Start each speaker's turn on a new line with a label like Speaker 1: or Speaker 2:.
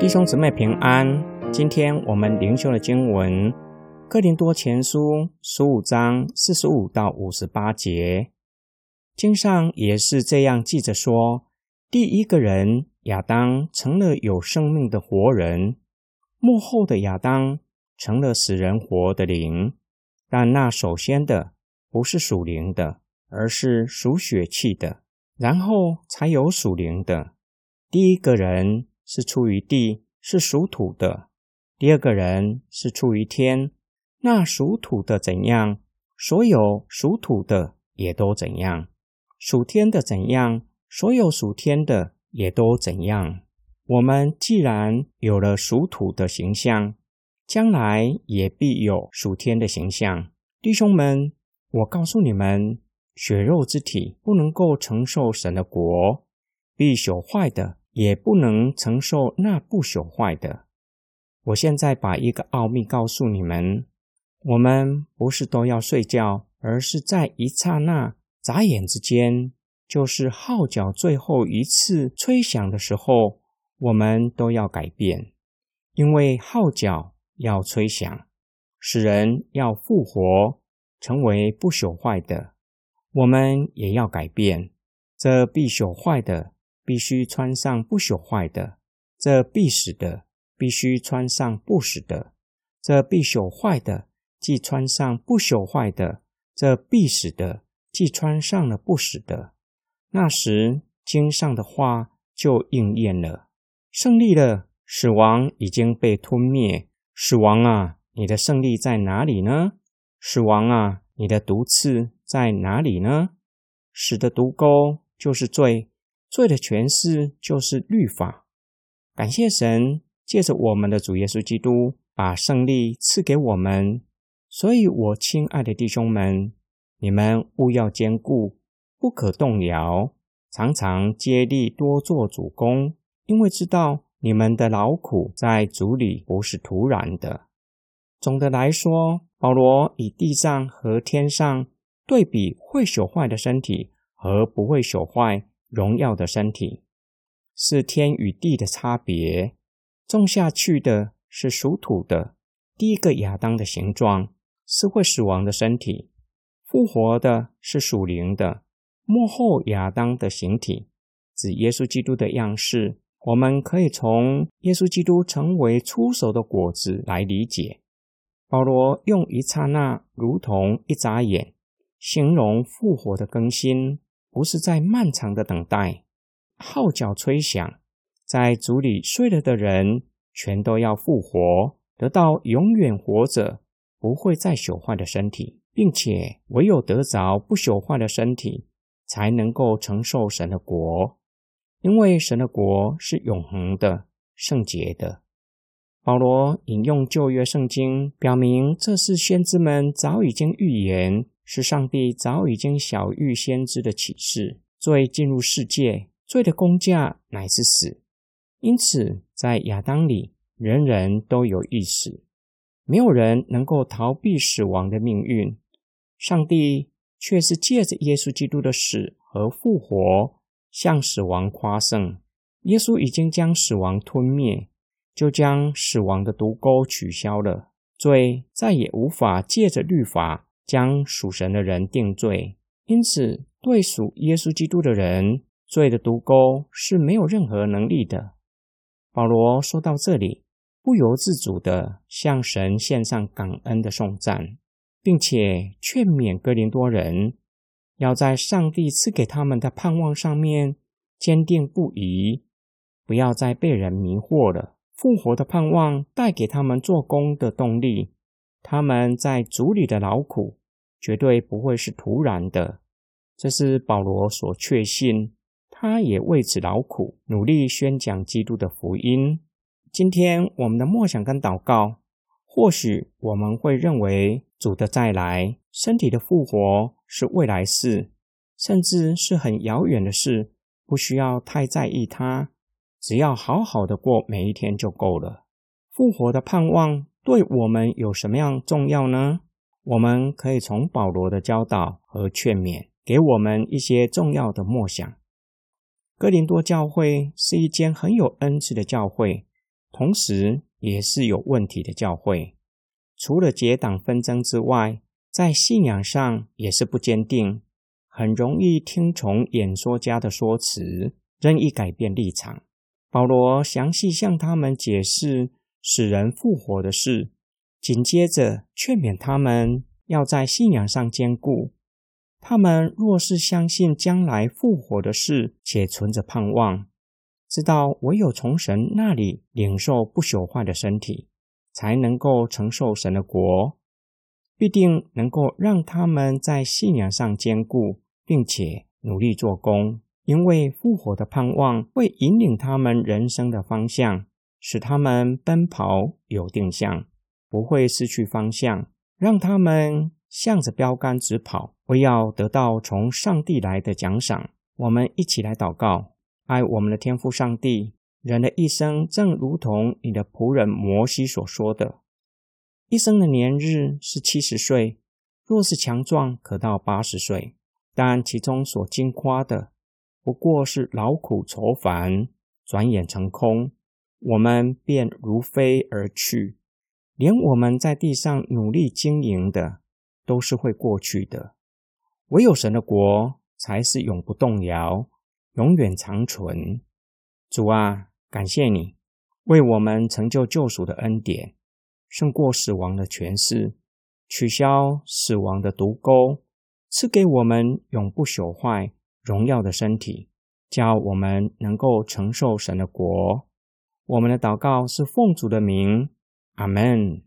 Speaker 1: 弟兄姊妹平安，今天我们灵修的经文《哥林多前书》十五章四十五到五十八节，经上也是这样记着说：第一个人亚当成了有生命的活人，幕后的亚当成了使人活的灵。但那首先的不是属灵的，而是属血气的，然后才有属灵的。第一个人。是出于地，是属土的；第二个人是出于天，那属土的怎样，所有属土的也都怎样；属天的怎样，所有属天的也都怎样。我们既然有了属土的形象，将来也必有属天的形象。弟兄们，我告诉你们，血肉之体不能够承受神的国，必朽坏的。也不能承受那不朽坏的。我现在把一个奥秘告诉你们：我们不是都要睡觉，而是在一刹那、眨眼之间，就是号角最后一次吹响的时候，我们都要改变，因为号角要吹响，使人要复活，成为不朽坏的。我们也要改变，这必朽坏的。必须穿上不朽坏的，这必死的；必须穿上不死的，这必朽坏的；既穿上不朽坏的，这必死的；既穿上了不死的，那时经上的话就应验了。胜利了，死亡已经被吞灭。死亡啊，你的胜利在哪里呢？死亡啊，你的毒刺在哪里呢？死的毒钩就是罪。罪的诠释就是律法。感谢神，借着我们的主耶稣基督，把胜利赐给我们。所以，我亲爱的弟兄们，你们务要坚固，不可动摇，常常竭力多做主工，因为知道你们的劳苦在主里不是徒然的。总的来说，保罗以地上和天上对比会朽坏的身体和不会朽坏。荣耀的身体是天与地的差别。种下去的是属土的，第一个亚当的形状是会死亡的身体；复活的是属灵的，幕后亚当的形体，指耶稣基督的样式。我们可以从耶稣基督成为出手的果子来理解。保罗用一刹那，如同一眨眼，形容复活的更新。不是在漫长的等待，号角吹响，在主里睡了的人全都要复活，得到永远活着、不会再朽坏的身体，并且唯有得着不朽坏的身体，才能够承受神的国，因为神的国是永恒的、圣洁的。保罗引用旧约圣经，表明这是先知们早已经预言。是上帝早已经晓諭先知的启示。罪进入世界，罪的工价乃是死。因此，在亚当里，人人都有一死，没有人能够逃避死亡的命运。上帝却是借着耶稣基督的死和复活，向死亡夸胜。耶稣已经将死亡吞灭，就将死亡的毒钩取消了。罪再也无法借着律法。将属神的人定罪，因此对属耶稣基督的人，罪的毒钩是没有任何能力的。保罗说到这里，不由自主地向神献上感恩的颂赞，并且劝勉哥林多人，要在上帝赐给他们的盼望上面坚定不移，不要再被人迷惑了。复活的盼望带给他们做工的动力，他们在主里的劳苦。绝对不会是突然的，这是保罗所确信，他也为此劳苦，努力宣讲基督的福音。今天我们的默想跟祷告，或许我们会认为主的再来、身体的复活是未来事，甚至是很遥远的事，不需要太在意它，只要好好的过每一天就够了。复活的盼望对我们有什么样重要呢？我们可以从保罗的教导和劝勉，给我们一些重要的默想。哥林多教会是一间很有恩赐的教会，同时也是有问题的教会。除了结党纷争之外，在信仰上也是不坚定，很容易听从演说家的说辞，任意改变立场。保罗详细向他们解释使人复活的事，紧接着劝勉他们要在信仰上坚固。他们若是相信将来复活的事，且存着盼望，知道唯有从神那里领受不朽坏的身体，才能够承受神的国，必定能够让他们在信仰上坚固，并且努力做工。因为复活的盼望会引领他们人生的方向，使他们奔跑有定向，不会失去方向，让他们向着标杆直跑，为要得到从上帝来的奖赏。我们一起来祷告：爱我们的天父上帝，人的一生正如同你的仆人摩西所说的，一生的年日是七十岁，若是强壮，可到八十岁，但其中所经夸的。不过是劳苦愁烦，转眼成空，我们便如飞而去。连我们在地上努力经营的，都是会过去的。唯有神的国才是永不动摇、永远长存。主啊，感谢你为我们成就救赎的恩典，胜过死亡的权势，取消死亡的毒钩，赐给我们永不朽坏。荣耀的身体，叫我们能够承受神的国。我们的祷告是奉主的名，Amen.